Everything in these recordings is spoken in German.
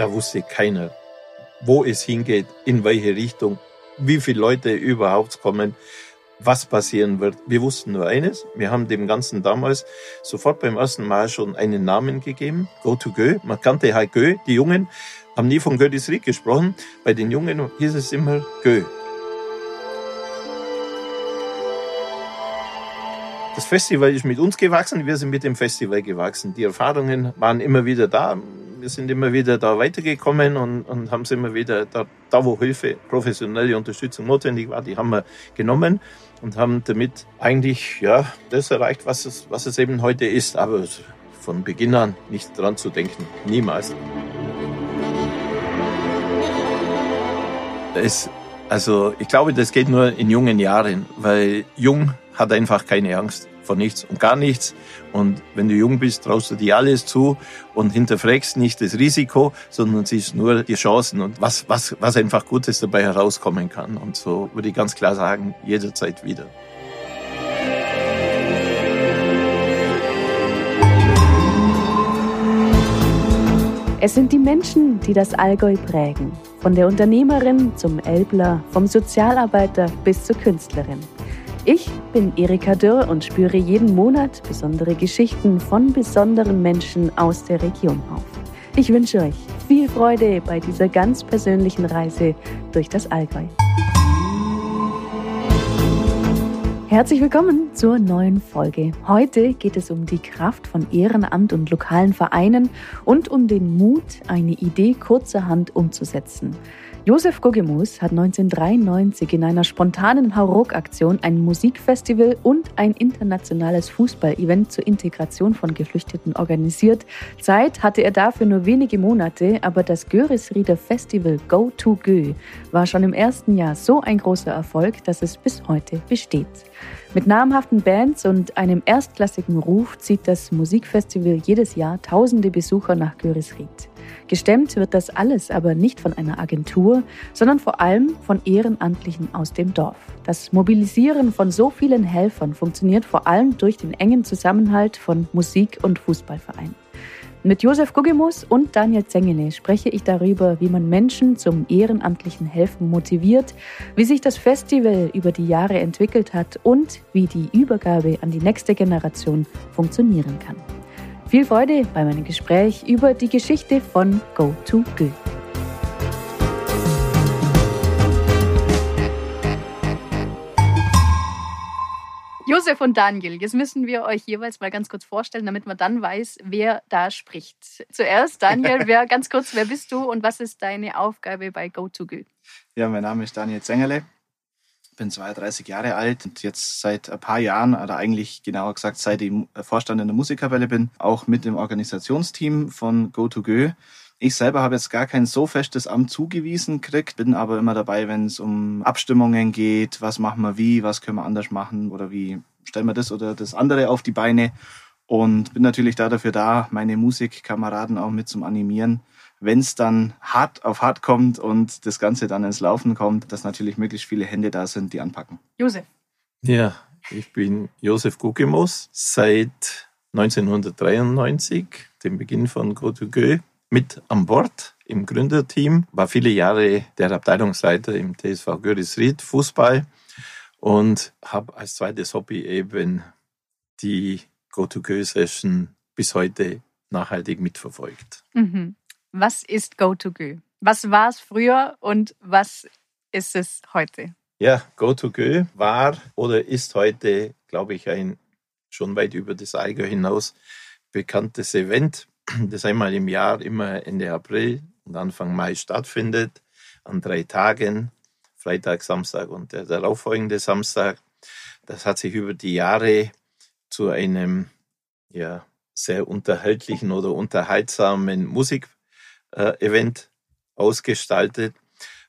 da wusste keiner, wo es hingeht, in welche Richtung, wie viele Leute überhaupt kommen, was passieren wird. Wir wussten nur eines, wir haben dem Ganzen damals sofort beim ersten Mal schon einen Namen gegeben, Go to Go. Man kannte halt Go, die Jungen haben nie von Goethes Ried gesprochen, bei den Jungen hieß es immer Go. Das Festival ist mit uns gewachsen, wir sind mit dem Festival gewachsen. Die Erfahrungen waren immer wieder da. Wir sind immer wieder da weitergekommen und, und haben es immer wieder, da, da wo Hilfe, professionelle Unterstützung notwendig war, die haben wir genommen und haben damit eigentlich ja, das erreicht, was es, was es eben heute ist. Aber von Beginn an nicht dran zu denken. Niemals. Es, also ich glaube, das geht nur in jungen Jahren, weil jung hat einfach keine Angst vor nichts und gar nichts. Und wenn du jung bist, traust du dir alles zu und hinterfragst nicht das Risiko, sondern siehst nur die Chancen und was, was, was einfach Gutes dabei herauskommen kann. Und so würde ich ganz klar sagen, jederzeit wieder. Es sind die Menschen, die das Allgäu prägen. Von der Unternehmerin zum Elbler, vom Sozialarbeiter bis zur Künstlerin. Ich bin Erika Dürr und spüre jeden Monat besondere Geschichten von besonderen Menschen aus der Region auf. Ich wünsche euch viel Freude bei dieser ganz persönlichen Reise durch das Allgäu. Herzlich willkommen zur neuen Folge. Heute geht es um die Kraft von Ehrenamt und lokalen Vereinen und um den Mut, eine Idee kurzerhand umzusetzen. Josef Gogemus hat 1993 in einer spontanen Hauruck-Aktion ein Musikfestival und ein internationales Fußball-Event zur Integration von Geflüchteten organisiert. Zeit hatte er dafür nur wenige Monate, aber das Görisrieder Festival Go to Gö war schon im ersten Jahr so ein großer Erfolg, dass es bis heute besteht. Mit namhaften Bands und einem erstklassigen Ruf zieht das Musikfestival jedes Jahr tausende Besucher nach Görisried. Gestemmt wird das alles aber nicht von einer Agentur, sondern vor allem von Ehrenamtlichen aus dem Dorf. Das Mobilisieren von so vielen Helfern funktioniert vor allem durch den engen Zusammenhalt von Musik- und Fußballvereinen. Mit Josef Guggemus und Daniel Zengele spreche ich darüber, wie man Menschen zum ehrenamtlichen Helfen motiviert, wie sich das Festival über die Jahre entwickelt hat und wie die Übergabe an die nächste Generation funktionieren kann. Viel Freude bei meinem Gespräch über die Geschichte von Go to Go. Josef und Daniel, jetzt müssen wir euch jeweils mal ganz kurz vorstellen, damit man dann weiß, wer da spricht. Zuerst, Daniel, wer, ganz kurz, wer bist du und was ist deine Aufgabe bei Go to Go? Ja, mein Name ist Daniel Zengerle bin 32 Jahre alt und jetzt seit ein paar Jahren, oder eigentlich genauer gesagt, seit ich Vorstand in der Musikkapelle bin, auch mit dem Organisationsteam von Go2Go. Ich selber habe jetzt gar kein so festes Amt zugewiesen gekriegt, bin aber immer dabei, wenn es um Abstimmungen geht, was machen wir wie, was können wir anders machen oder wie stellen wir das oder das andere auf die Beine. Und bin natürlich da dafür da, meine Musikkameraden auch mit zum Animieren, wenn es dann hart auf hart kommt und das Ganze dann ins Laufen kommt, dass natürlich möglichst viele Hände da sind, die anpacken. Josef. Ja, ich bin Josef Gugemos seit 1993, dem Beginn von Go2Go, mit an Bord im Gründerteam, war viele Jahre der Abteilungsleiter im TSV Görisried Fußball und habe als zweites Hobby eben die Go-to-Go-Session bis heute nachhaltig mitverfolgt. Mhm. Was ist Go2Go? Was war es früher und was ist es heute? Ja, Go2Go war oder ist heute, glaube ich, ein schon weit über das Eiger hinaus bekanntes Event, das einmal im Jahr, immer Ende April und Anfang Mai stattfindet, an drei Tagen, Freitag, Samstag und der darauffolgende Samstag. Das hat sich über die Jahre zu einem ja, sehr unterhaltlichen oder unterhaltsamen Musik Event ausgestaltet.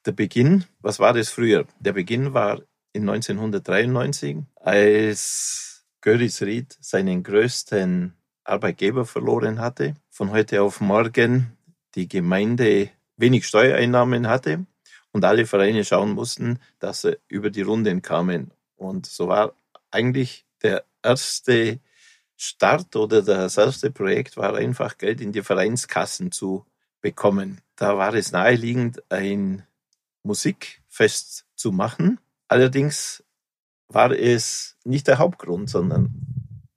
Der Beginn, was war das früher? Der Beginn war in 1993, als Göris Ried seinen größten Arbeitgeber verloren hatte. Von heute auf morgen die Gemeinde wenig Steuereinnahmen hatte und alle Vereine schauen mussten, dass sie über die Runden kamen. Und so war eigentlich der erste Start oder das erste Projekt war einfach Geld in die Vereinskassen zu bekommen. da war es naheliegend, ein Musikfest zu machen. Allerdings war es nicht der Hauptgrund, sondern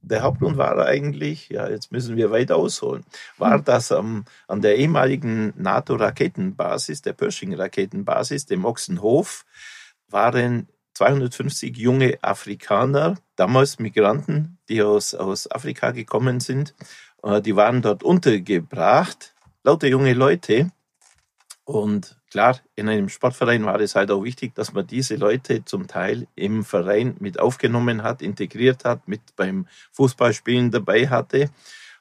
der Hauptgrund war eigentlich, ja, jetzt müssen wir weit ausholen, war, hm. dass ähm, an der ehemaligen NATO-Raketenbasis, der Pershing-Raketenbasis, dem Ochsenhof, waren 250 junge Afrikaner, damals Migranten, die aus, aus Afrika gekommen sind. Äh, die waren dort untergebracht, lauter junge Leute. Und klar, in einem Sportverein war es halt auch wichtig, dass man diese Leute zum Teil im Verein mit aufgenommen hat, integriert hat, mit beim Fußballspielen dabei hatte.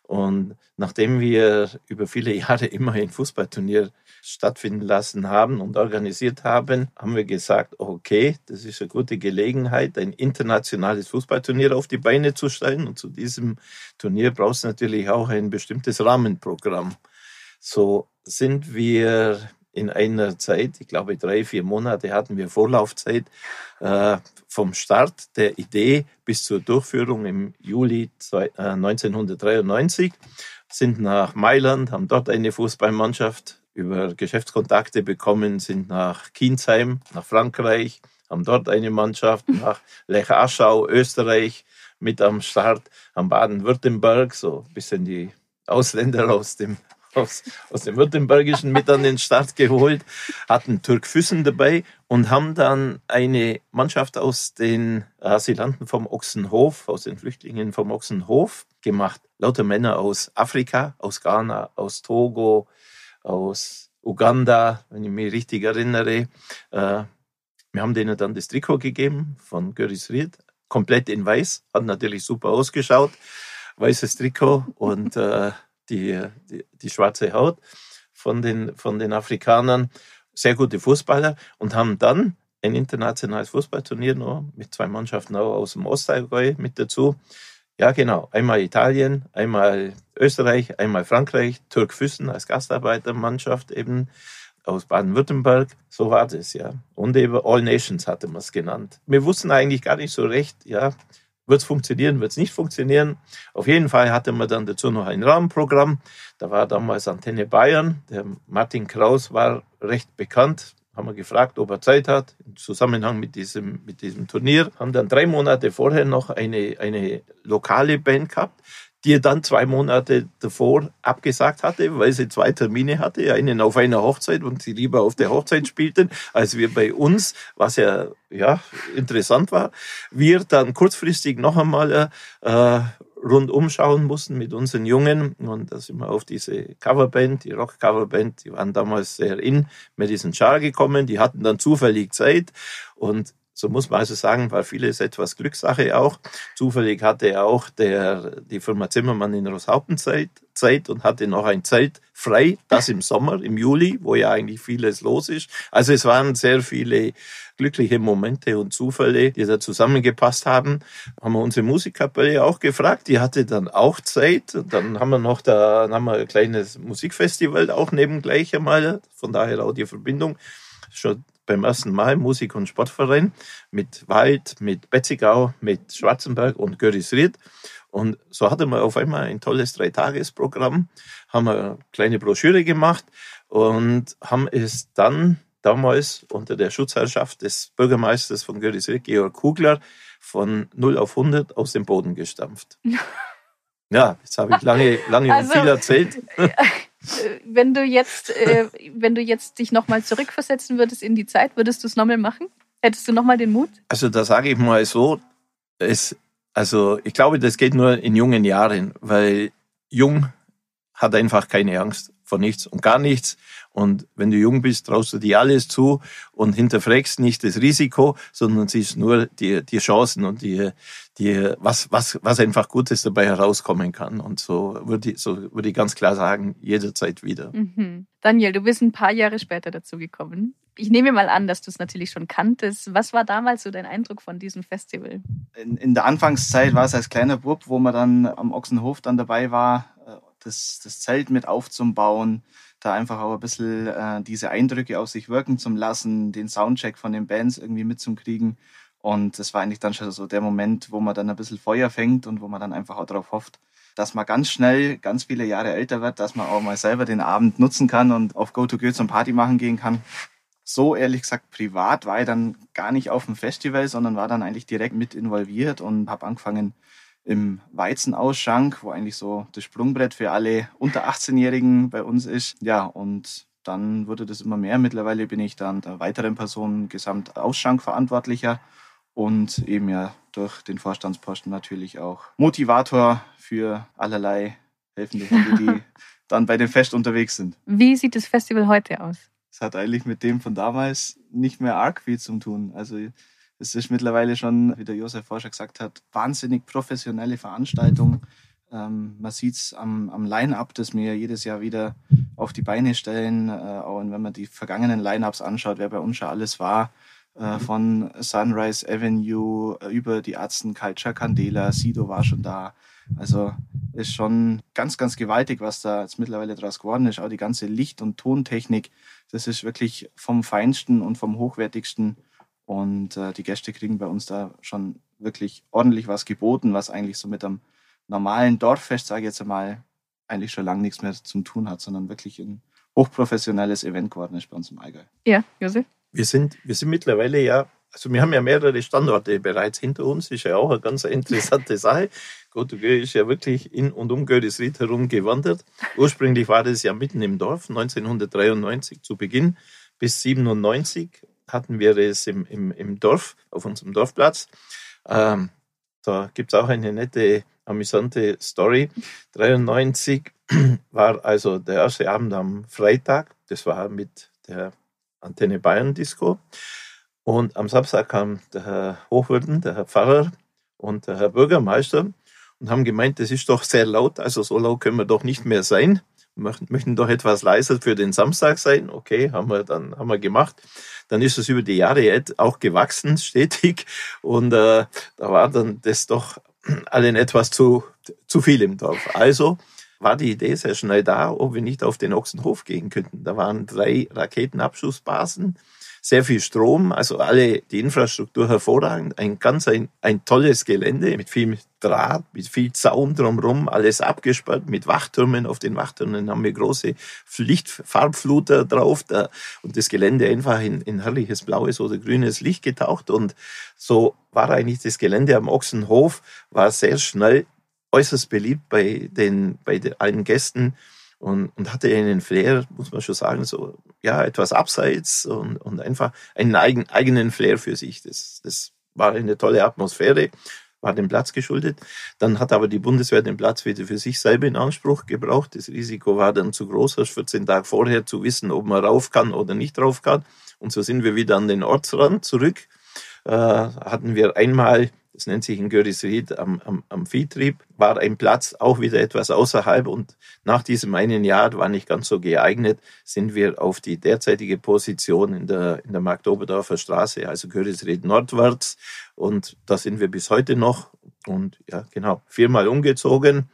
Und nachdem wir über viele Jahre immer ein Fußballturnier stattfinden lassen haben und organisiert haben, haben wir gesagt, okay, das ist eine gute Gelegenheit, ein internationales Fußballturnier auf die Beine zu stellen. Und zu diesem Turnier brauchst du natürlich auch ein bestimmtes Rahmenprogramm. So sind wir in einer Zeit, ich glaube drei, vier Monate hatten wir Vorlaufzeit, äh, vom Start der Idee bis zur Durchführung im Juli 1993, äh, sind nach Mailand, haben dort eine Fußballmannschaft über Geschäftskontakte bekommen, sind nach Kienzheim, nach Frankreich, haben dort eine Mannschaft, nach Lech Aschau, Österreich mit am Start, am Baden-Württemberg, so ein bisschen die Ausländer aus dem aus, aus dem Württembergischen mit an den Start geholt, hatten Türk Füssen dabei und haben dann eine Mannschaft aus den Asylanten vom Ochsenhof, aus den Flüchtlingen vom Ochsenhof gemacht. Lauter Männer aus Afrika, aus Ghana, aus Togo, aus Uganda, wenn ich mich richtig erinnere. Äh, wir haben denen dann das Trikot gegeben von Göris Ried, komplett in weiß, hat natürlich super ausgeschaut, weißes Trikot und äh, die, die, die schwarze Haut von den, von den Afrikanern, sehr gute Fußballer und haben dann ein internationales Fußballturnier noch mit zwei Mannschaften auch aus dem Ostallgäu mit dazu ja, genau. Einmal Italien, einmal Österreich, einmal Frankreich, Türk Füssen als Gastarbeitermannschaft eben aus Baden-Württemberg. So war das, ja. Und eben All Nations hatte man es genannt. Wir wussten eigentlich gar nicht so recht, ja, wird es funktionieren, wird es nicht funktionieren. Auf jeden Fall hatte man dann dazu noch ein Rahmenprogramm. Da war damals Antenne Bayern. Der Martin Kraus war recht bekannt, haben wir gefragt, ob er Zeit hat, im Zusammenhang mit diesem, mit diesem Turnier. Haben dann drei Monate vorher noch eine, eine lokale Band gehabt, die er dann zwei Monate davor abgesagt hatte, weil sie zwei Termine hatte, einen auf einer Hochzeit und sie lieber auf der Hochzeit spielten, als wir bei uns, was ja, ja interessant war. Wir dann kurzfristig noch einmal äh, rundum schauen mussten mit unseren Jungen. Und da sind wir auf diese Coverband, die Rock-Coverband, die waren damals sehr in Madison Char gekommen. Die hatten dann zufällig Zeit und so muss man also sagen, war vieles etwas Glückssache auch. Zufällig hatte auch der, die Firma Zimmermann in Rosshaupten Zeit, Zeit und hatte noch ein Zelt frei, das im Sommer, im Juli, wo ja eigentlich vieles los ist. Also es waren sehr viele glückliche Momente und Zufälle, die da zusammengepasst haben. Haben wir unsere Musikkapelle auch gefragt, die hatte dann auch Zeit. Und dann haben wir noch da, dann haben wir ein kleines Musikfestival auch nebengleich einmal, von daher auch die Verbindung. Schon beim ersten Mal Musik- und Sportverein mit Wald, mit Betzigau, mit Schwarzenberg und Görisried. Und so hatte man auf einmal ein tolles Dreitagesprogramm, haben eine kleine Broschüre gemacht und haben es dann damals unter der Schutzherrschaft des Bürgermeisters von Görisried, Georg Kugler, von 0 auf 100 aus dem Boden gestampft. Ja, jetzt habe ich lange, lange also, und viel erzählt. Äh, wenn du jetzt, äh, wenn du jetzt dich nochmal zurückversetzen würdest in die Zeit, würdest du es nochmal machen? Hättest du nochmal den Mut? Also da sage ich mal so, es, also ich glaube, das geht nur in jungen Jahren, weil jung hat einfach keine Angst vor nichts und gar nichts. Und wenn du jung bist, traust du dir alles zu und hinterfragst nicht das Risiko, sondern siehst nur die, die Chancen und die, die, was, was, was einfach Gutes dabei herauskommen kann. Und so würde ich, so würde ich ganz klar sagen, jederzeit wieder. Mhm. Daniel, du bist ein paar Jahre später dazu gekommen. Ich nehme mal an, dass du es natürlich schon kanntest. Was war damals so dein Eindruck von diesem Festival? In, in der Anfangszeit war es als kleiner Bub, wo man dann am Ochsenhof dann dabei war, das, das Zelt mit aufzubauen, da einfach auch ein bisschen äh, diese Eindrücke auf sich wirken zu lassen, den Soundcheck von den Bands irgendwie mitzukriegen. Und das war eigentlich dann schon so der Moment, wo man dann ein bisschen Feuer fängt und wo man dann einfach auch darauf hofft, dass man ganz schnell, ganz viele Jahre älter wird, dass man auch mal selber den Abend nutzen kann und auf Go-To-Go zum Party machen gehen kann. So ehrlich gesagt, privat war ich dann gar nicht auf dem Festival, sondern war dann eigentlich direkt mit involviert und habe angefangen im Weizenausschank, wo eigentlich so das Sprungbrett für alle unter 18-Jährigen bei uns ist. Ja, und dann wurde das immer mehr. Mittlerweile bin ich dann der weiteren Person Gesamtausschankverantwortlicher und eben ja durch den Vorstandsposten natürlich auch Motivator für allerlei helfende Hände, die dann bei dem Fest unterwegs sind. Wie sieht das Festival heute aus? Es hat eigentlich mit dem von damals nicht mehr arg viel zu tun. Also es ist mittlerweile schon, wie der Josef Forscher gesagt hat, wahnsinnig professionelle Veranstaltung. Ähm, man sieht es am, am Line-Up, das wir jedes Jahr wieder auf die Beine stellen. Äh, auch wenn man die vergangenen Line-Ups anschaut, wer bei uns schon alles war. Äh, von Sunrise Avenue äh, über die Ärzten, Culture Candela, Sido war schon da. Also ist schon ganz, ganz gewaltig, was da jetzt mittlerweile draus geworden ist. Auch die ganze Licht- und Tontechnik, das ist wirklich vom Feinsten und vom Hochwertigsten. Und äh, die Gäste kriegen bei uns da schon wirklich ordentlich was geboten, was eigentlich so mit einem normalen Dorffest, sage ich jetzt einmal, eigentlich schon lange nichts mehr zu tun hat, sondern wirklich ein hochprofessionelles Event geworden ist bei uns im Allgäu. Ja, Josef? Wir sind, wir sind mittlerweile ja, also wir haben ja mehrere Standorte bereits hinter uns, ist ja auch eine ganz interessante Sache. Göttingen ist ja wirklich in und um Görisried herum gewandert. Ursprünglich war das ja mitten im Dorf, 1993 zu Beginn bis 97 hatten wir es im, im, im Dorf, auf unserem Dorfplatz. Ähm, da gibt es auch eine nette, amüsante Story. 93 war also der erste Abend am Freitag. Das war mit der Antenne Bayern Disco. Und am Samstag kam der Herr Hochwürden, der Herr Pfarrer und der Herr Bürgermeister und haben gemeint, das ist doch sehr laut, also so laut können wir doch nicht mehr sein. Möchten doch etwas leiser für den Samstag sein. Okay, haben wir dann haben wir gemacht. Dann ist es über die Jahre auch gewachsen, stetig. Und äh, da war dann das doch allen etwas zu, zu viel im Dorf. Also war die Idee sehr schnell da, ob wir nicht auf den Ochsenhof gehen könnten. Da waren drei Raketenabschussbasen sehr viel Strom, also alle die Infrastruktur hervorragend, ein ganz ein, ein tolles Gelände mit viel Draht, mit viel Zaun drumherum, alles abgesperrt mit Wachtürmen. Auf den Wachtürmen haben wir große Lichtfarbfluter drauf da, und das Gelände einfach in, in herrliches blaues oder grünes Licht getaucht und so war eigentlich das Gelände am Ochsenhof war sehr schnell äußerst beliebt bei den bei den, allen Gästen und, und hatte einen Flair, muss man schon sagen, so ja etwas abseits und, und einfach einen eigen, eigenen Flair für sich. Das, das war eine tolle Atmosphäre, war dem Platz geschuldet. Dann hat aber die Bundeswehr den Platz wieder für sich selber in Anspruch gebraucht. Das Risiko war dann zu groß, als 14 Tage vorher zu wissen, ob man rauf kann oder nicht rauf kann. Und so sind wir wieder an den Ortsrand zurück. Äh, hatten wir einmal das nennt sich in Görisried am, am, am Viehtrieb, war ein Platz auch wieder etwas außerhalb und nach diesem einen Jahr war nicht ganz so geeignet, sind wir auf die derzeitige Position in der, in der Marktoberdorfer Straße, also Görisried nordwärts und da sind wir bis heute noch und ja, genau, viermal umgezogen,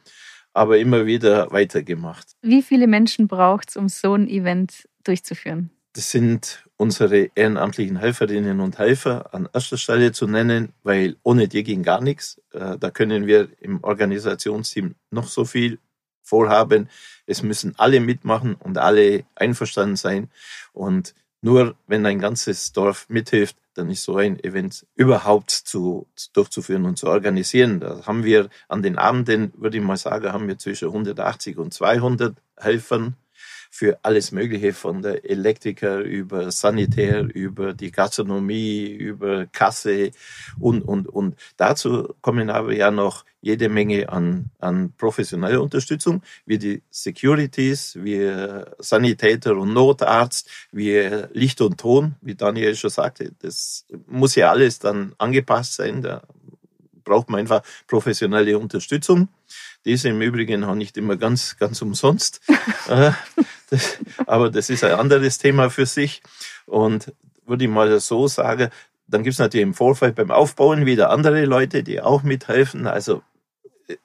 aber immer wieder weitergemacht. Wie viele Menschen braucht es, um so ein Event durchzuführen? Das sind unsere ehrenamtlichen Helferinnen und Helfer an erster Stelle zu nennen, weil ohne die ging gar nichts. Äh, da können wir im Organisationsteam noch so viel vorhaben. Es müssen alle mitmachen und alle einverstanden sein. Und nur wenn ein ganzes Dorf mithilft, dann ist so ein Event überhaupt zu, durchzuführen und zu organisieren. Da haben wir an den Abenden, würde ich mal sagen, haben wir zwischen 180 und 200 Helfern für alles Mögliche, von der Elektriker über Sanitär, über die Gastronomie, über Kasse und, und, und. Dazu kommen aber ja noch jede Menge an, an professioneller Unterstützung, wie die Securities, wie Sanitäter und Notarzt, wie Licht und Ton, wie Daniel schon sagte. Das muss ja alles dann angepasst sein. Da braucht man einfach professionelle Unterstützung. Die ist im Übrigen auch nicht immer ganz, ganz umsonst. Äh, aber das ist ein anderes Thema für sich. Und würde ich mal so sagen, dann gibt es natürlich im Vorfeld beim Aufbauen wieder andere Leute, die auch mithelfen. Also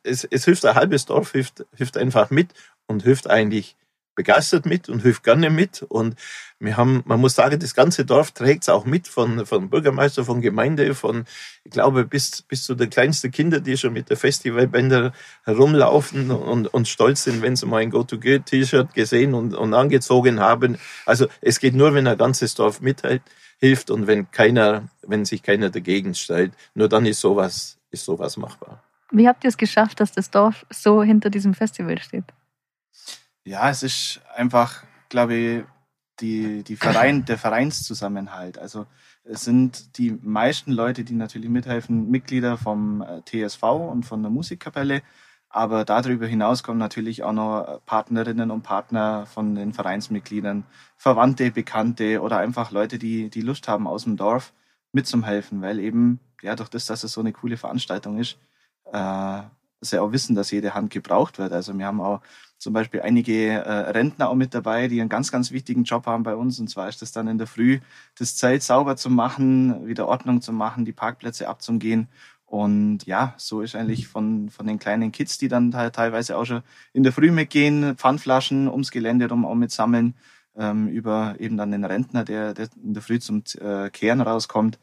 es, es hilft ein halbes Dorf, hilft, hilft einfach mit und hilft eigentlich begeistert mit und hilft gerne mit. Und wir haben, man muss sagen, das ganze Dorf trägt es auch mit von, von Bürgermeister, von Gemeinde, von, ich glaube, bis, bis zu den kleinsten Kinder, die schon mit der Festivalbänder herumlaufen und, und stolz sind, wenn sie mal ein Go-To-Go-T-Shirt gesehen und, und angezogen haben. Also es geht nur, wenn ein ganzes Dorf mithilft und wenn keiner, wenn sich keiner dagegen stellt. Nur dann ist sowas, ist sowas machbar. Wie habt ihr es geschafft, dass das Dorf so hinter diesem Festival steht? Ja, es ist einfach, glaube ich, die, die Verein, der Vereinszusammenhalt. Also es sind die meisten Leute, die natürlich mithelfen, Mitglieder vom äh, TSV und von der Musikkapelle. Aber darüber hinaus kommen natürlich auch noch Partnerinnen und Partner von den Vereinsmitgliedern, Verwandte, Bekannte oder einfach Leute, die, die Lust haben, aus dem Dorf mitzuhelfen, weil eben, ja, durch das, dass es so eine coole Veranstaltung ist, äh, sie auch wissen, dass jede Hand gebraucht wird. Also wir haben auch zum Beispiel einige äh, Rentner auch mit dabei, die einen ganz, ganz wichtigen Job haben bei uns. Und zwar ist das dann in der Früh, das Zelt sauber zu machen, wieder Ordnung zu machen, die Parkplätze abzugehen. Und ja, so ist eigentlich von, von den kleinen Kids, die dann teilweise auch schon in der Früh mitgehen, Pfandflaschen ums Gelände rum auch mitsammeln, ähm, über eben dann den Rentner, der, der in der Früh zum äh, Kehren rauskommt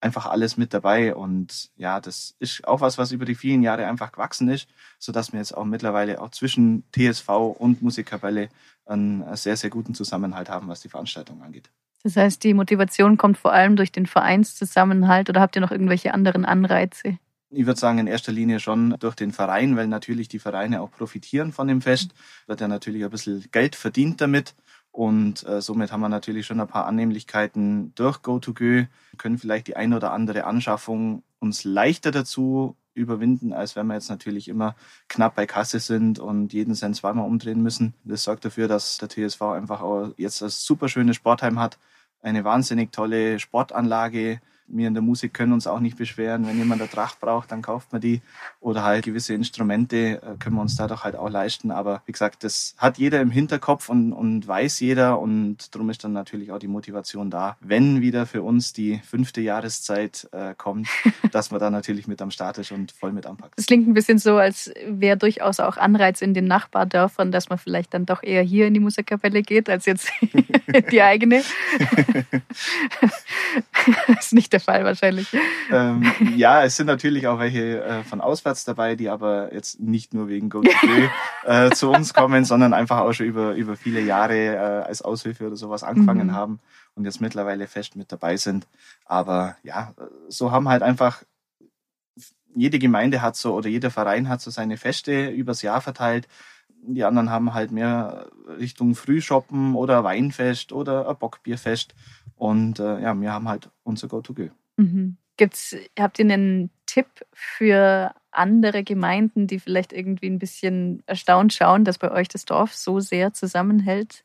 einfach alles mit dabei. Und ja, das ist auch was, was über die vielen Jahre einfach gewachsen ist, sodass wir jetzt auch mittlerweile auch zwischen TSV und Musikkapelle einen sehr, sehr guten Zusammenhalt haben, was die Veranstaltung angeht. Das heißt, die Motivation kommt vor allem durch den Vereinszusammenhalt oder habt ihr noch irgendwelche anderen Anreize? Ich würde sagen, in erster Linie schon durch den Verein, weil natürlich die Vereine auch profitieren von dem Fest. Wird ja natürlich ein bisschen Geld verdient damit. Und äh, somit haben wir natürlich schon ein paar Annehmlichkeiten durch GoToGo, können vielleicht die eine oder andere Anschaffung uns leichter dazu überwinden, als wenn wir jetzt natürlich immer knapp bei Kasse sind und jeden Cent zweimal umdrehen müssen. Das sorgt dafür, dass der TSV einfach auch jetzt ein super schönes Sportheim hat, eine wahnsinnig tolle Sportanlage, wir in der Musik können uns auch nicht beschweren. Wenn jemand eine Tracht braucht, dann kauft man die. Oder halt gewisse Instrumente äh, können wir uns dadurch halt auch leisten. Aber wie gesagt, das hat jeder im Hinterkopf und, und weiß jeder. Und darum ist dann natürlich auch die Motivation da, wenn wieder für uns die fünfte Jahreszeit äh, kommt, dass man da natürlich mit am Start ist und voll mit anpackt. Es klingt ein bisschen so, als wäre durchaus auch Anreiz in den Nachbardörfern, dass man vielleicht dann doch eher hier in die Musikkapelle geht, als jetzt die eigene. das ist nicht der Fall wahrscheinlich. Ähm, ja, es sind natürlich auch welche äh, von auswärts dabei, die aber jetzt nicht nur wegen Go äh, zu uns kommen, sondern einfach auch schon über, über viele Jahre äh, als Aushilfe oder sowas angefangen mhm. haben und jetzt mittlerweile fest mit dabei sind. Aber ja, so haben halt einfach jede Gemeinde hat so oder jeder Verein hat so seine Feste übers Jahr verteilt. Die anderen haben halt mehr Richtung Frühshoppen oder Weinfest oder ein Bockbierfest. Und äh, ja, wir haben halt unser Go-To-Go. Mhm. Gibt's, habt ihr einen Tipp für andere Gemeinden, die vielleicht irgendwie ein bisschen erstaunt schauen, dass bei euch das Dorf so sehr zusammenhält,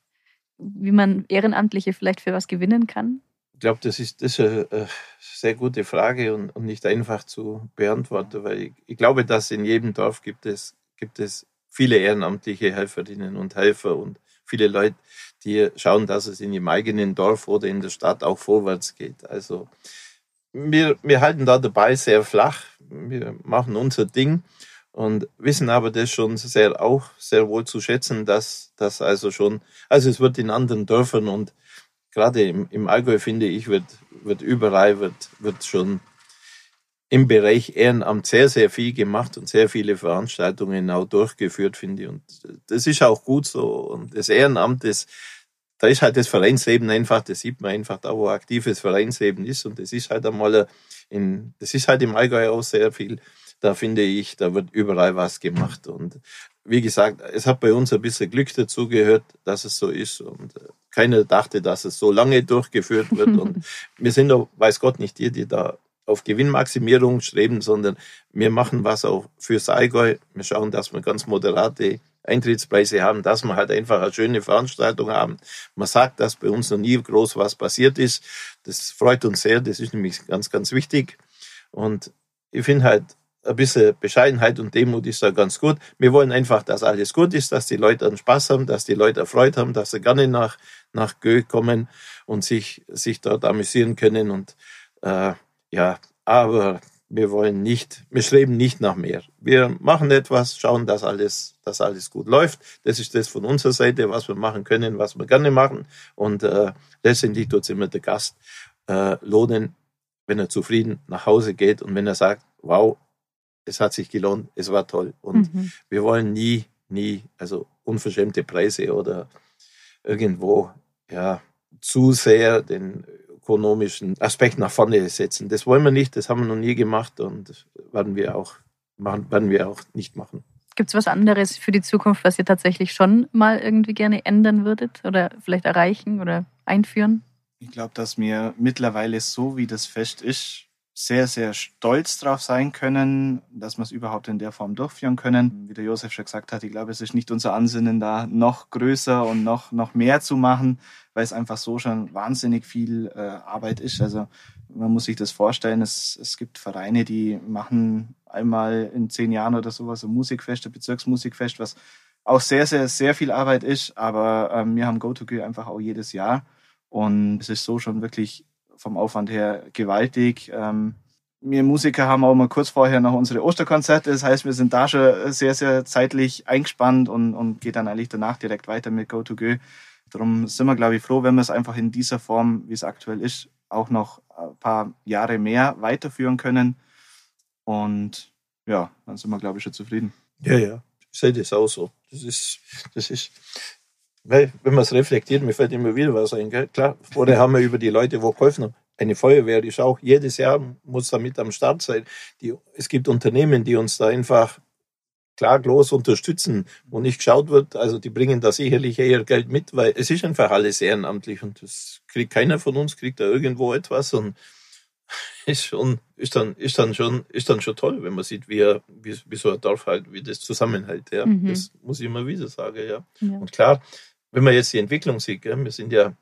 wie man Ehrenamtliche vielleicht für was gewinnen kann? Ich glaube, das ist, das ist eine sehr gute Frage und, und nicht einfach zu beantworten, weil ich, ich, glaube, dass in jedem Dorf gibt es, gibt es viele ehrenamtliche Helferinnen und Helfer und viele Leute, die schauen, dass es in ihrem eigenen Dorf oder in der Stadt auch vorwärts geht. Also wir, wir halten da dabei sehr flach. Wir machen unser Ding und wissen aber das schon sehr auch sehr wohl zu schätzen, dass das also schon, also es wird in anderen Dörfern und gerade im, im Allgäu finde ich, wird, wird überall wird, wird schon im Bereich Ehrenamt sehr, sehr viel gemacht und sehr viele Veranstaltungen auch durchgeführt, finde ich. Und das ist auch gut so. Und das Ehrenamt, das, da ist halt das Vereinsleben einfach, das sieht man einfach da, wo aktives Vereinsleben ist. Und das ist halt einmal, in, das ist halt im Allgäu auch sehr viel. Da finde ich, da wird überall was gemacht. Und wie gesagt, es hat bei uns ein bisschen Glück dazu gehört, dass es so ist. Und keiner dachte, dass es so lange durchgeführt wird. Und wir sind doch, weiß Gott, nicht die, die da auf Gewinnmaximierung streben, sondern wir machen was auch fürs Allgäu. Wir schauen, dass wir ganz moderate Eintrittspreise haben, dass wir halt einfach eine schöne Veranstaltung haben. Man sagt, dass bei uns noch nie groß was passiert ist. Das freut uns sehr. Das ist nämlich ganz, ganz wichtig. Und ich finde halt, ein bisschen Bescheidenheit und Demut ist da ganz gut. Wir wollen einfach, dass alles gut ist, dass die Leute einen Spaß haben, dass die Leute erfreut haben, dass sie gerne nach, nach Gö kommen und sich, sich dort amüsieren können. Und äh, ja, aber wir wollen nicht, wir streben nicht nach mehr. Wir machen etwas, schauen, dass alles, dass alles gut läuft. Das ist das von unserer Seite, was wir machen können, was wir gerne machen. Und äh, letztendlich tut es immer der Gast äh, lohnen, wenn er zufrieden nach Hause geht und wenn er sagt, wow, es hat sich gelohnt, es war toll. Und mhm. wir wollen nie, nie, also unverschämte Preise oder irgendwo, ja, zu sehr den ökonomischen Aspekt nach vorne setzen. Das wollen wir nicht, das haben wir noch nie gemacht und werden wir auch, machen, werden wir auch nicht machen. Gibt es was anderes für die Zukunft, was ihr tatsächlich schon mal irgendwie gerne ändern würdet oder vielleicht erreichen oder einführen? Ich glaube, dass wir mittlerweile so, wie das Fest ist, sehr, sehr stolz drauf sein können, dass wir es überhaupt in der Form durchführen können. Wie der Josef schon gesagt hat, ich glaube, es ist nicht unser Ansinnen, da noch größer und noch, noch mehr zu machen, weil es einfach so schon wahnsinnig viel äh, Arbeit ist. Also man muss sich das vorstellen, es, es gibt Vereine, die machen einmal in zehn Jahren oder sowas ein Musikfest, ein Bezirksmusikfest, was auch sehr, sehr, sehr viel Arbeit ist. Aber ähm, wir haben GoToGo einfach auch jedes Jahr. Und es ist so schon wirklich vom Aufwand her gewaltig. Ähm, wir Musiker haben auch mal kurz vorher noch unsere Osterkonzerte. Das heißt, wir sind da schon sehr, sehr zeitlich eingespannt und, und geht dann eigentlich danach direkt weiter mit Go-To-Go. Darum sind wir, glaube ich, froh, wenn wir es einfach in dieser Form, wie es aktuell ist, auch noch ein paar Jahre mehr weiterführen können. Und ja, dann sind wir, glaube ich, schon zufrieden. Ja, ja, ich sehe das auch so. Das ist, das ist, weil, wenn man es reflektiert, mir fällt immer wieder was ein. Gell? Klar, vorher haben wir über die Leute, wo geholfen haben. Eine Feuerwehr ist auch jedes Jahr, muss da mit am Start sein. Die, es gibt Unternehmen, die uns da einfach klaglos unterstützen, wo nicht geschaut wird. Also die bringen da sicherlich eher Geld mit, weil es ist einfach alles ehrenamtlich und das kriegt keiner von uns, kriegt da irgendwo etwas und ist schon, ist dann, ist dann schon, ist dann schon toll, wenn man sieht, wie, er, wie, wie so ein Dorf halt, wie das zusammenhält. Ja. Mhm. Das muss ich immer wieder sagen, ja. ja. Und klar, wenn man jetzt die Entwicklung sieht, gell, wir sind ja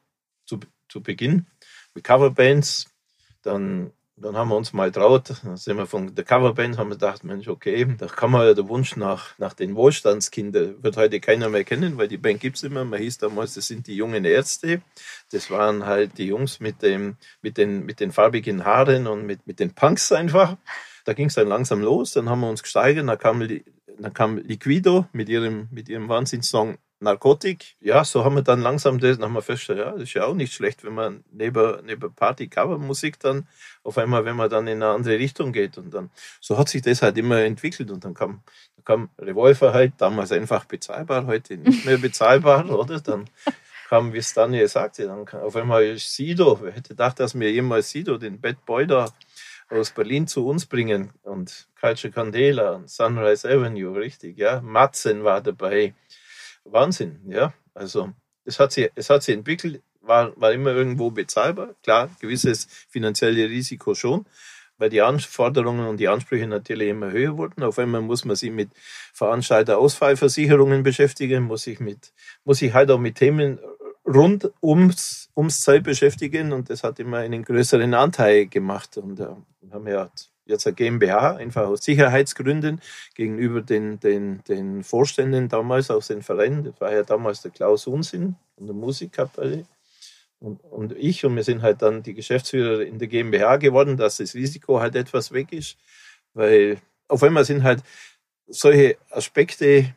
zu, zu Beginn mit Coverbands, dann, dann haben wir uns mal traut, dann sind wir von der Coverband, haben wir gedacht, Mensch, okay, da kann man ja der Wunsch nach, nach den Wohlstandskindern, wird heute keiner mehr kennen, weil die Band gibt es immer, man hieß damals, das sind die jungen Ärzte, das waren halt die Jungs mit, dem, mit, den, mit den farbigen Haaren und mit, mit den Punks einfach. Da ging es dann langsam los, dann haben wir uns gesteigert, dann kam, dann kam Liquido mit ihrem, mit ihrem Wahnsinnssong Narkotik, ja, so haben wir dann langsam das, wir festgestellt, ja, das ist ja auch nicht schlecht, wenn man neben, neben Party-Cover-Musik dann auf einmal, wenn man dann in eine andere Richtung geht und dann, so hat sich das halt immer entwickelt und dann kam, dann kam Revolver halt, damals einfach bezahlbar, heute nicht mehr bezahlbar, oder? Dann kam, wie es Daniel sagte, dann auf einmal Sido, wer hätte gedacht, dass wir jemals Sido, den Bad Boy da aus Berlin zu uns bringen? Und Culture Candela und Sunrise Avenue, richtig, ja, Matzen war dabei, Wahnsinn, ja. Also es hat sich, es hat sich entwickelt, war, war immer irgendwo bezahlbar. Klar, gewisses finanzielle Risiko schon, weil die Anforderungen und die Ansprüche natürlich immer höher wurden. Auf einmal muss man sich mit Veranstalter-Ausfallversicherungen beschäftigen, muss sich mit, muss sich halt auch mit Themen rund ums, ums Zeit beschäftigen und das hat immer einen größeren Anteil gemacht. Und äh, haben ja jetzt eine GmbH, einfach aus Sicherheitsgründen gegenüber den, den, den Vorständen damals aus den Vereinen. Das war ja damals der Klaus Unsinn von der Musikkapelle und, und ich. Und wir sind halt dann die Geschäftsführer in der GmbH geworden, dass das Risiko halt etwas weg ist, weil auf einmal sind halt solche Aspekte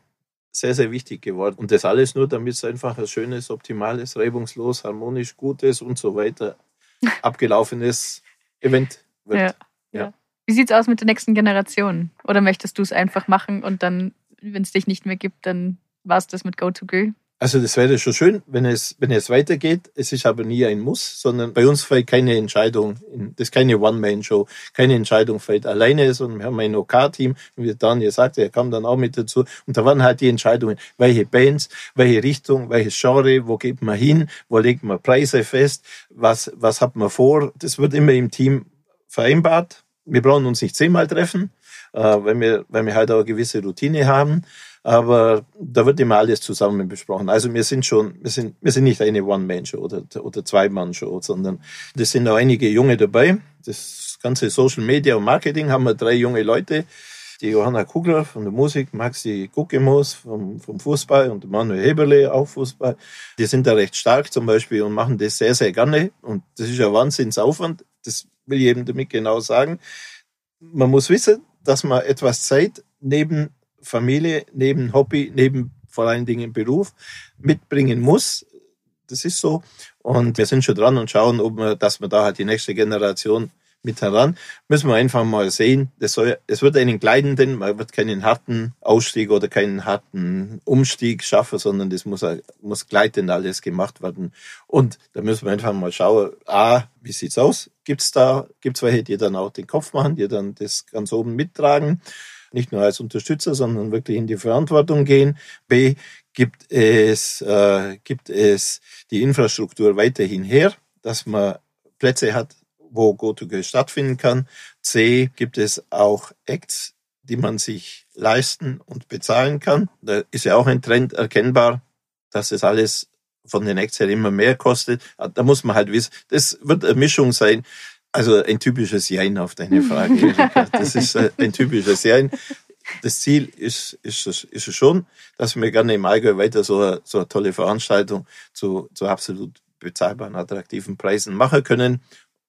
sehr, sehr wichtig geworden. Und das alles nur, damit es einfach ein schönes, optimales, reibungslos, harmonisch, gutes und so weiter abgelaufenes Event wird. Ja. Wie sieht es aus mit der nächsten Generation? Oder möchtest du es einfach machen und dann, wenn es dich nicht mehr gibt, dann war es das mit Go-To-Go? Also das wäre schon schön, wenn es, wenn es weitergeht. Es ist aber nie ein Muss, sondern bei uns fällt keine Entscheidung. Das ist keine One-Man-Show. Keine Entscheidung fällt alleine, sondern wir haben ein OK-Team. wie Daniel sagte, er kam dann auch mit dazu. Und da waren halt die Entscheidungen, welche Bands, welche Richtung, welches Genre, wo geht man hin, wo legt man Preise fest, was, was hat man vor. Das wird immer im Team vereinbart wir brauchen uns nicht zehnmal treffen, äh, weil, wir, weil wir halt auch eine gewisse Routine haben. Aber da wird immer alles zusammen besprochen. Also wir sind schon, wir sind, wir sind nicht eine One-Man-Show oder, oder Zwei-Mann-Show, sondern es sind auch einige Junge dabei. Das ganze Social Media und Marketing haben wir drei junge Leute. Die Johanna Kugler von der Musik, Maxi Guckemos vom, vom Fußball und Manuel Heberle auch Fußball. Die sind da recht stark zum Beispiel und machen das sehr, sehr gerne. Und das ist ja Wahnsinnsaufwand. Das will eben damit genau sagen. man muss wissen, dass man etwas Zeit neben Familie, neben Hobby, neben vor allen Dingen Beruf mitbringen muss. Das ist so. Und wir sind schon dran und schauen, ob wir, dass wir da halt die nächste Generation mit heran. Müssen wir einfach mal sehen. Das soll, es wird einen gleitenden, man wird keinen harten Ausstieg oder keinen harten Umstieg schaffen, sondern das muss, muss gleitend alles gemacht werden. Und da müssen wir einfach mal schauen, A, wie sieht's aus? Gibt's da, gibt's welche, die dann auch den Kopf machen, die dann das ganz oben mittragen? Nicht nur als Unterstützer, sondern wirklich in die Verantwortung gehen. B, gibt es, äh, gibt es die Infrastruktur weiterhin her, dass man Plätze hat, wo GoToGo stattfinden kann. C, gibt es auch Acts, die man sich leisten und bezahlen kann. Da ist ja auch ein Trend erkennbar, dass es alles von den Acts her immer mehr kostet. Da muss man halt wissen, das wird eine Mischung sein. Also ein typisches Jein auf deine Frage. Das ist ein typisches Jein. Das Ziel ist, ist, ist es schon, dass wir gerne im Allgäu weiter so eine, so eine tolle Veranstaltung zu, zu absolut bezahlbaren, attraktiven Preisen machen können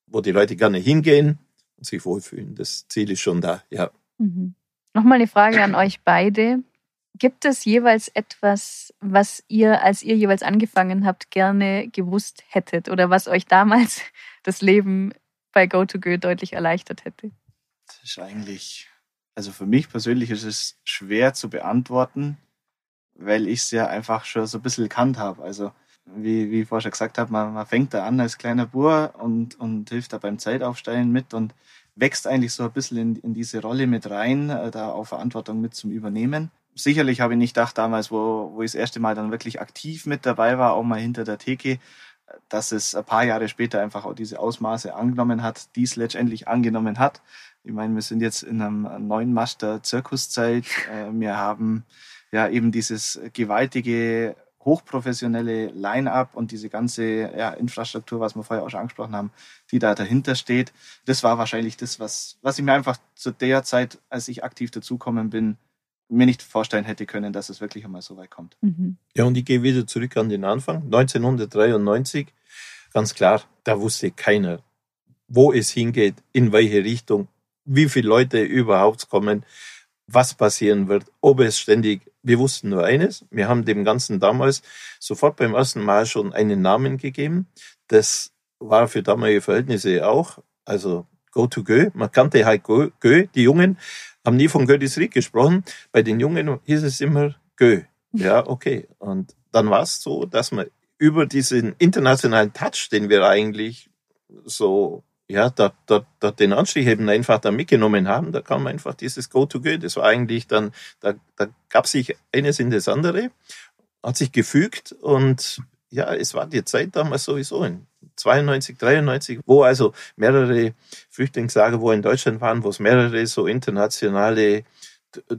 wo die Leute gerne hingehen und sich wohlfühlen. Das Ziel ist schon da, ja. Mhm. Nochmal eine Frage an euch beide. Gibt es jeweils etwas, was ihr, als ihr jeweils angefangen habt, gerne gewusst hättet oder was euch damals das Leben bei GoToGo deutlich erleichtert hätte? Das ist eigentlich, also für mich persönlich ist es schwer zu beantworten, weil ich es ja einfach schon so ein bisschen gekannt habe. Also wie, wie ich vorher schon gesagt habe, man, man fängt da an als kleiner Bur und, und hilft da beim Zeitaufstellen mit und wächst eigentlich so ein bisschen in, in diese Rolle mit rein, äh, da auch Verantwortung mit zum Übernehmen. Sicherlich habe ich nicht gedacht damals, wo, wo ich das erste Mal dann wirklich aktiv mit dabei war, auch mal hinter der Theke, dass es ein paar Jahre später einfach auch diese Ausmaße angenommen hat, dies letztendlich angenommen hat. Ich meine, wir sind jetzt in einem neuen Mast der Zirkuszeit. Äh, wir haben ja eben dieses gewaltige hochprofessionelle Line-up und diese ganze ja, Infrastruktur, was wir vorher auch schon angesprochen haben, die da dahinter steht. Das war wahrscheinlich das, was, was ich mir einfach zu der Zeit, als ich aktiv dazukommen bin, mir nicht vorstellen hätte können, dass es wirklich einmal so weit kommt. Mhm. Ja, und ich gehe wieder zurück an den Anfang. 1993, ganz klar, da wusste keiner, wo es hingeht, in welche Richtung, wie viele Leute überhaupt kommen was passieren wird, ob es ständig, wir wussten nur eines, wir haben dem Ganzen damals sofort beim ersten Mal schon einen Namen gegeben. Das war für damalige Verhältnisse auch, also Go to Go. Man kannte halt Go, Go. Die Jungen haben nie von Goethes Ried gesprochen. Bei den Jungen hieß es immer Go. Ja, okay. Und dann war es so, dass man über diesen internationalen Touch, den wir eigentlich so ja, da, da, da den Anstieg eben einfach da mitgenommen haben, da kam einfach dieses Go-to-Go. Das war eigentlich dann, da, da gab sich eines in das andere, hat sich gefügt und ja, es war die Zeit damals sowieso in 92, 93, wo also mehrere Flüchtlingslager, wo in Deutschland waren, wo es mehrere so internationale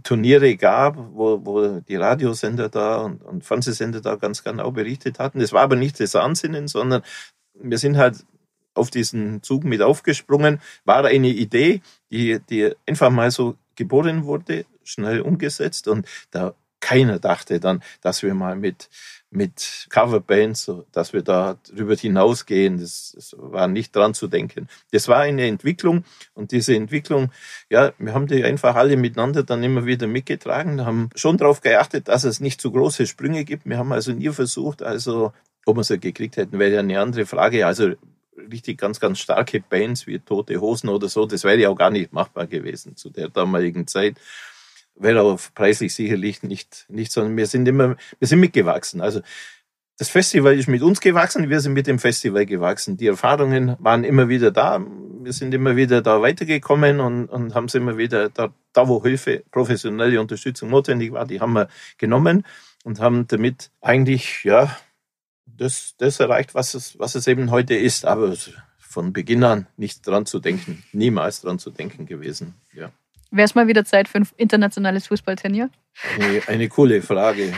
Turniere gab, wo, wo die Radiosender da und, und Fernsehsender da ganz genau berichtet hatten. Das war aber nicht das Ansinnen, sondern wir sind halt auf diesen Zug mit aufgesprungen. War eine Idee, die, die einfach mal so geboren wurde, schnell umgesetzt und da keiner dachte dann, dass wir mal mit, mit Coverbands, dass wir da drüber hinausgehen. Das, das war nicht dran zu denken. Das war eine Entwicklung und diese Entwicklung, ja, wir haben die einfach alle miteinander dann immer wieder mitgetragen, haben schon darauf geachtet, dass es nicht zu große Sprünge gibt. Wir haben also nie versucht, also ob wir sie gekriegt hätten, wäre ja eine andere Frage. Also richtig ganz, ganz starke Bands wie Tote Hosen oder so, das wäre ja auch gar nicht machbar gewesen zu der damaligen Zeit. Wäre auch preislich sicherlich nicht, nicht, sondern wir sind immer, wir sind mitgewachsen. Also, das Festival ist mit uns gewachsen, wir sind mit dem Festival gewachsen. Die Erfahrungen waren immer wieder da. Wir sind immer wieder da weitergekommen und, und haben es immer wieder da, da, wo Hilfe, professionelle Unterstützung notwendig war, die haben wir genommen und haben damit eigentlich, ja, das, das erreicht, was es, was es eben heute ist. Aber von Beginn an nicht dran zu denken, niemals dran zu denken gewesen. Ja. Wäre es mal wieder Zeit für ein internationales Fußballturnier? Eine, eine coole Frage.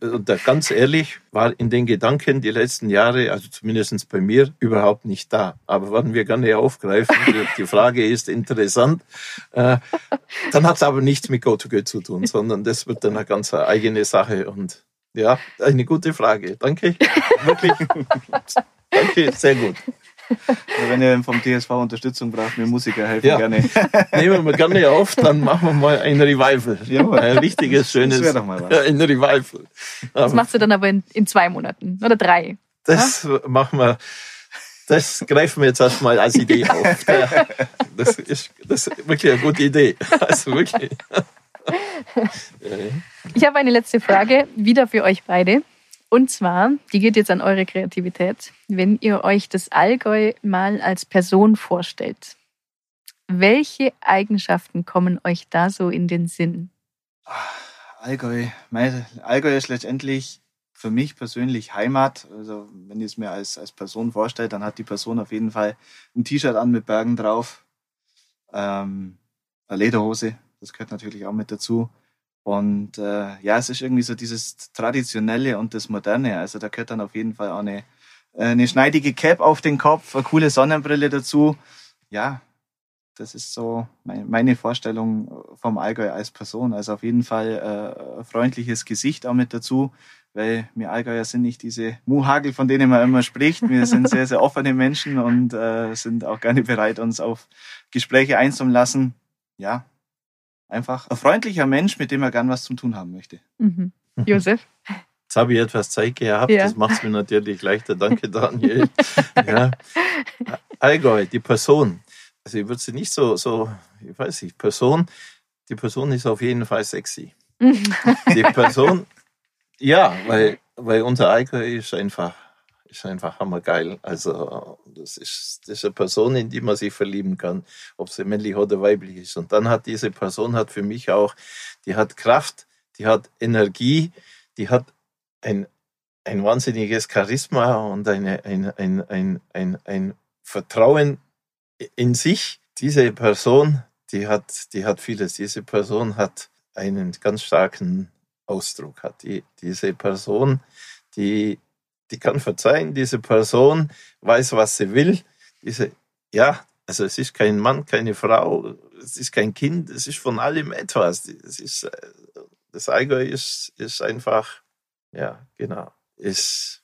Und da, ganz ehrlich, war in den Gedanken die letzten Jahre, also zumindest bei mir, überhaupt nicht da. Aber werden wir gerne aufgreifen. Die, Frage ist interessant. Äh, dann hat es aber nichts mit GoToGo zu tun, sondern das wird dann eine ganz eigene Sache. Und ja, eine gute Frage. Danke. Wirklich. Danke, sehr gut. Also wenn ihr vom TSV Unterstützung braucht, mir Musiker helfen Ja. gerne. Nehmen wir gerne auf, dann machen wir mal ein Revival. Jawohl. Ein richtiges, schönes Das doch mal was. Ja, ein Revival. Das machst du dann aber in, in zwei Monaten oder drei. das machen wir, das greifen wir jetzt erstmal als Idee auf. Ja, Das ist, das ist wirklich eine gute Idee. Also wirklich. Ich habe eine letzte Frage, wieder für euch beide. Und zwar, die geht jetzt an eure Kreativität. Wenn ihr euch das Allgäu mal als Person vorstellt, welche Eigenschaften kommen euch da so in den Sinn? Allgäu, mein, Allgäu ist letztendlich für mich persönlich Heimat. Also wenn ich es mir als, als Person vorstelle, dann hat die Person auf jeden Fall ein T-Shirt an mit Bergen drauf, ähm, eine Lederhose, das gehört natürlich auch mit dazu. Und äh, ja, es ist irgendwie so dieses Traditionelle und das Moderne. Also da gehört dann auf jeden Fall auch eine, äh, eine schneidige Cap auf den Kopf, eine coole Sonnenbrille dazu. Ja, das ist so mein- meine Vorstellung vom Allgäu als Person. Also auf jeden Fall äh, ein freundliches Gesicht auch mit dazu, weil wir Allgäuer sind nicht diese Muhagel, von denen man immer spricht. Wir sind sehr, sehr offene Menschen und äh, sind auch gerne bereit, uns auf Gespräche einzulassen. Ja, einfach ein freundlicher Mensch, mit dem man gern was zum tun haben möchte. Mhm. Josef? Jetzt habe ich etwas Zeit gehabt, Ja. das macht es mir natürlich leichter. Danke, Daniel. ja. Allgäu, die Person. Also ich würde sie nicht so, so, ich weiß nicht, Person, die Person ist auf jeden Fall sexy. Die Person, ja, weil, weil unser Allgäu ist einfach, ist einfach hammergeil. Also das ist, das ist eine Person, in die man sich verlieben kann, ob sie männlich oder weiblich ist. Und dann hat diese Person hat für mich auch, die hat Kraft, die hat Energie, die hat ein, ein wahnsinniges Charisma und eine, ein, ein, ein, ein, ein Vertrauen in sich. Diese Person, die hat, die hat vieles. Diese Person hat einen ganz starken Ausdruck. Hat die, diese Person, die, die kann verzeihen. Diese Person weiß, was sie will. Diese, ja, also es ist kein Mann, keine Frau, es ist kein Kind, es ist von allem etwas. Es ist, äh, das Allgäu ist, ist einfach, ja, genau, ist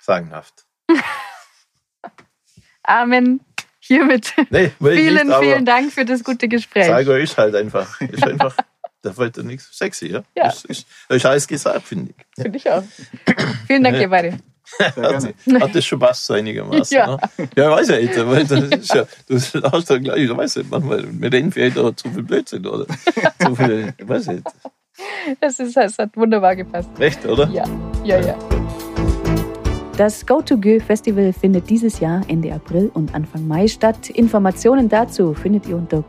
sagenhaft. Amen. Hiermit Nee, vielen, nicht, vielen Dank für das gute das Gespräch. Allgäu ist halt einfach, ist einfach, da wollte nichts sexy, ja? Ja. Ist, ist, ist alles gesagt, finde ich. Finde ich auch. Vielen Dank, ihr beide. Gerne. Hat das schon passt so einigermaßen. Ja. Ne? Ja, weiß ich nicht, weil das ist ja, du hast ja gleich, ich weiß nicht, manchmal, wir reden vielleicht auch zu viel Blödsinn, oder? Zu viel, ich weiß nicht. Das, ist, das hat wunderbar gepasst. Recht, oder? Ja, ja, ja. Das Go to Go Festival findet dieses Jahr Ende April und Anfang Mai statt. Informationen dazu findet ihr unter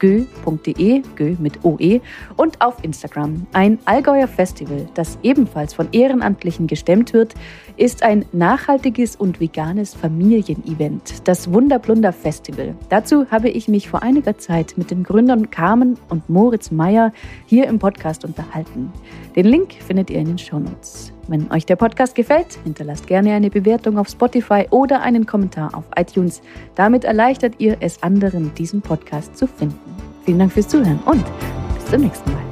go-to-gö.de, Gö mit OE, und auf Instagram. Ein Allgäuer Festival, das ebenfalls von Ehrenamtlichen gestemmt wird, ist ein nachhaltiges und veganes Familienevent, das Wunderblunder Festival. Dazu habe ich mich vor einiger Zeit mit den Gründern Carmen und Moritz Meyer hier im Podcast unterhalten. Den Link findet ihr in den Shownotes. Wenn euch der Podcast gefällt, hinterlasst gerne eine Bewertung auf Spotify oder einen Kommentar auf iTunes. Damit erleichtert ihr es anderen, diesen Podcast zu finden. Vielen Dank fürs Zuhören und bis zum nächsten Mal.